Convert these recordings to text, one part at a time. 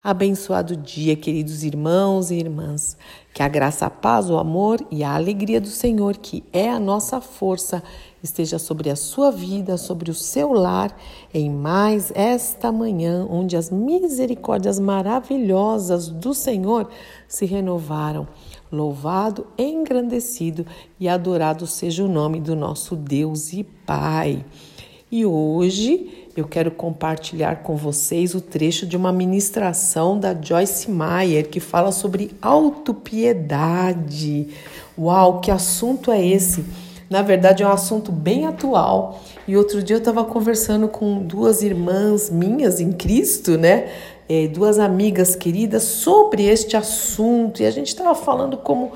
Abençoado dia, queridos irmãos e irmãs. Que a graça, a paz, o amor e a alegria do Senhor, que é a nossa força, esteja sobre a sua vida, sobre o seu lar, em mais esta manhã, onde as misericórdias maravilhosas do Senhor se renovaram. Louvado, engrandecido e adorado seja o nome do nosso Deus e Pai. E hoje eu quero compartilhar com vocês o trecho de uma ministração da Joyce Meyer que fala sobre autopiedade. Uau, que assunto é esse? Na verdade, é um assunto bem atual. E outro dia eu estava conversando com duas irmãs minhas em Cristo, né? É, duas amigas queridas sobre este assunto. E a gente estava falando como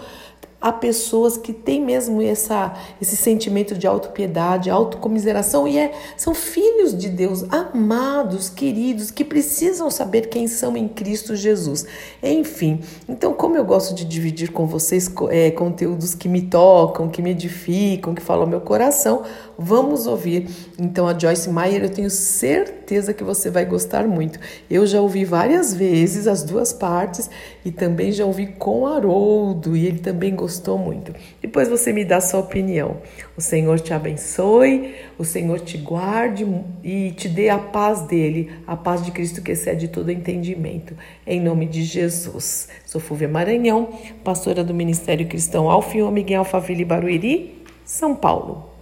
há pessoas que têm mesmo essa, esse sentimento de autopiedade, autocomiseração e é, são filhos de Deus, amados, queridos, que precisam saber quem são em Cristo Jesus. Enfim, então, como eu gosto de dividir com vocês é, conteúdos que me tocam, que me edificam, que falam ao meu coração, vamos ouvir então a Joyce Meyer. Eu tenho certeza que você vai gostar muito. Eu já ouvi várias vezes as duas partes e também já ouvi com Haroldo e ele também gostou gostou muito. Depois você me dá sua opinião. O Senhor te abençoe, o Senhor te guarde e te dê a paz dele, a paz de Cristo que excede todo entendimento. Em nome de Jesus. Sou Fúvia Maranhão, pastora do Ministério Cristão Alfa e Ômega em Alphaville, Barueri, São Paulo.